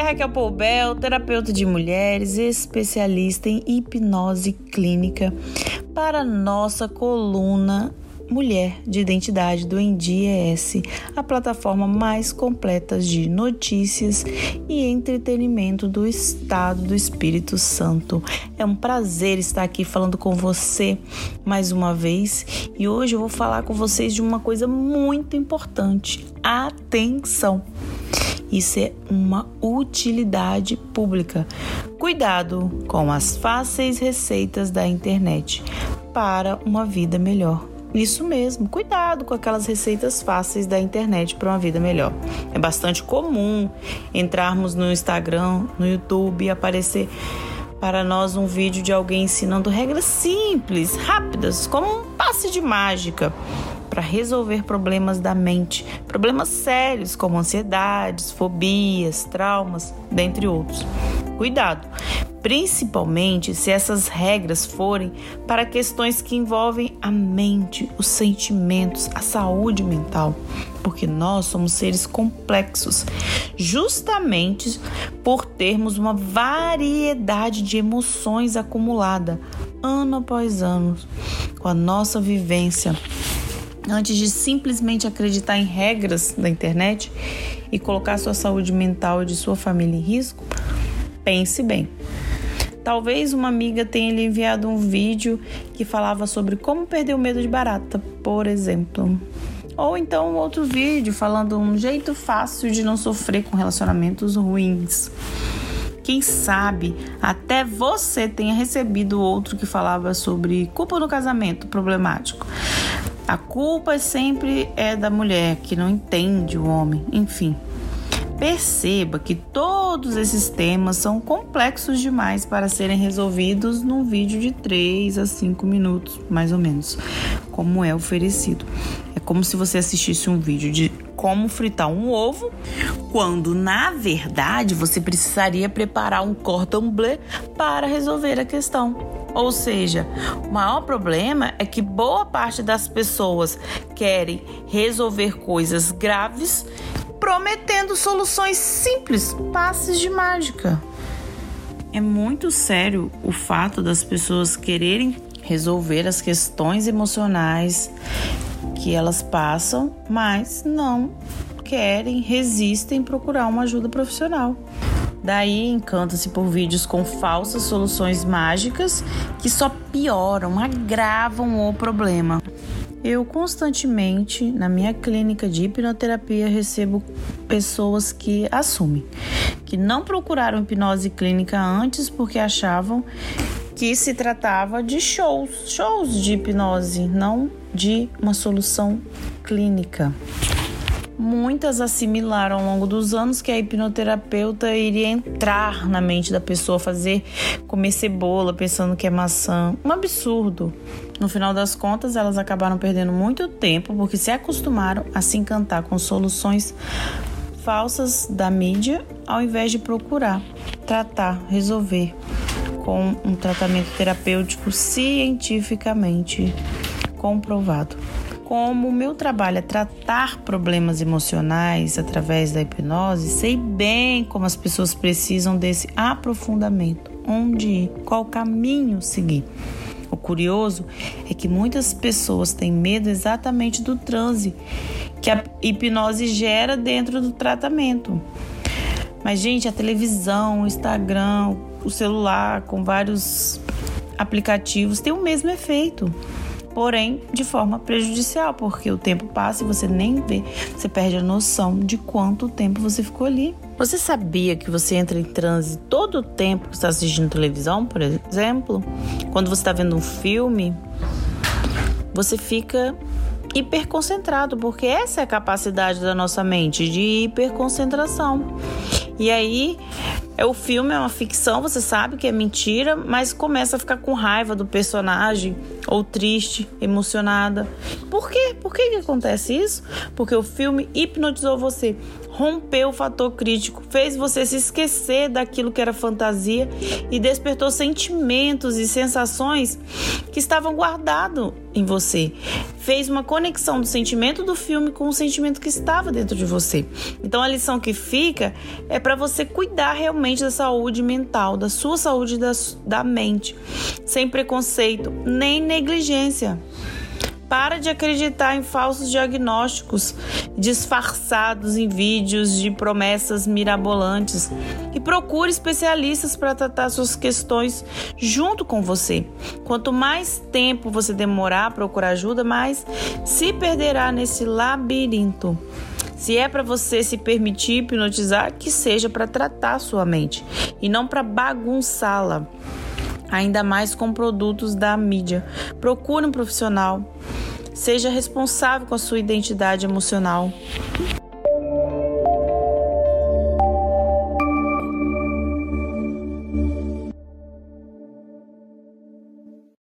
é Raquel Poubel, terapeuta de mulheres, especialista em hipnose clínica, para nossa coluna Mulher de Identidade do ENDIES, a plataforma mais completa de notícias e entretenimento do Estado do Espírito Santo. É um prazer estar aqui falando com você mais uma vez e hoje eu vou falar com vocês de uma coisa muito importante. Atenção! Isso é uma utilidade pública. Cuidado com as fáceis receitas da internet para uma vida melhor. Isso mesmo, cuidado com aquelas receitas fáceis da internet para uma vida melhor. É bastante comum entrarmos no Instagram, no YouTube e aparecer para nós um vídeo de alguém ensinando regras simples, rápidas, como um passe de mágica para resolver problemas da mente, problemas sérios como ansiedades, fobias, traumas, dentre outros. Cuidado, principalmente se essas regras forem para questões que envolvem a mente, os sentimentos, a saúde mental, porque nós somos seres complexos, justamente por termos uma variedade de emoções acumulada ano após ano com a nossa vivência. Antes de simplesmente acreditar em regras da internet e colocar sua saúde mental e de sua família em risco, pense bem. Talvez uma amiga tenha lhe enviado um vídeo que falava sobre como perder o medo de barata, por exemplo. Ou então outro vídeo falando um jeito fácil de não sofrer com relacionamentos ruins. Quem sabe até você tenha recebido outro que falava sobre culpa no casamento problemático. A culpa sempre é da mulher que não entende o homem, enfim. Perceba que todos esses temas são complexos demais para serem resolvidos num vídeo de 3 a 5 minutos, mais ou menos, como é oferecido. É como se você assistisse um vídeo de como fritar um ovo, quando na verdade você precisaria preparar um cordon bleu para resolver a questão. Ou seja, o maior problema é que boa parte das pessoas querem resolver coisas graves prometendo soluções simples, passes de mágica. É muito sério o fato das pessoas quererem resolver as questões emocionais que elas passam, mas não querem, resistem procurar uma ajuda profissional. Daí encanta-se por vídeos com falsas soluções mágicas que só pioram, agravam o problema. Eu constantemente, na minha clínica de hipnoterapia, recebo pessoas que assumem que não procuraram hipnose clínica antes porque achavam que se tratava de shows, shows de hipnose, não de uma solução clínica. Muitas assimilaram ao longo dos anos que a hipnoterapeuta iria entrar na mente da pessoa, fazer comer cebola pensando que é maçã. Um absurdo. No final das contas, elas acabaram perdendo muito tempo porque se acostumaram a se encantar com soluções falsas da mídia ao invés de procurar tratar, resolver com um tratamento terapêutico cientificamente comprovado como o meu trabalho é tratar problemas emocionais através da hipnose, sei bem como as pessoas precisam desse aprofundamento, onde ir, qual caminho seguir. O curioso é que muitas pessoas têm medo exatamente do transe que a hipnose gera dentro do tratamento. Mas, gente, a televisão, o Instagram, o celular com vários aplicativos tem o mesmo efeito porém de forma prejudicial, porque o tempo passa e você nem vê, você perde a noção de quanto tempo você ficou ali. Você sabia que você entra em transe todo o tempo que está assistindo televisão, por exemplo? Quando você está vendo um filme, você fica hiperconcentrado, porque essa é a capacidade da nossa mente de hiperconcentração. E aí é o filme, é uma ficção, você sabe que é mentira, mas começa a ficar com raiva do personagem, ou triste, emocionada. Por quê? Por que, que acontece isso? Porque o filme hipnotizou você, rompeu o fator crítico, fez você se esquecer daquilo que era fantasia e despertou sentimentos e sensações que estavam guardados em você. Fez uma conexão do sentimento do filme com o sentimento que estava dentro de você. Então a lição que fica é para você cuidar realmente da saúde mental, da sua saúde da, da mente, sem preconceito nem negligência. Para de acreditar em falsos diagnósticos disfarçados em vídeos de promessas mirabolantes e procure especialistas para tratar suas questões junto com você. Quanto mais tempo você demorar a procurar ajuda, mais se perderá nesse labirinto. Se é para você se permitir hipnotizar, que seja para tratar sua mente e não para bagunçá-la ainda mais com produtos da mídia. Procure um profissional. Seja responsável com a sua identidade emocional.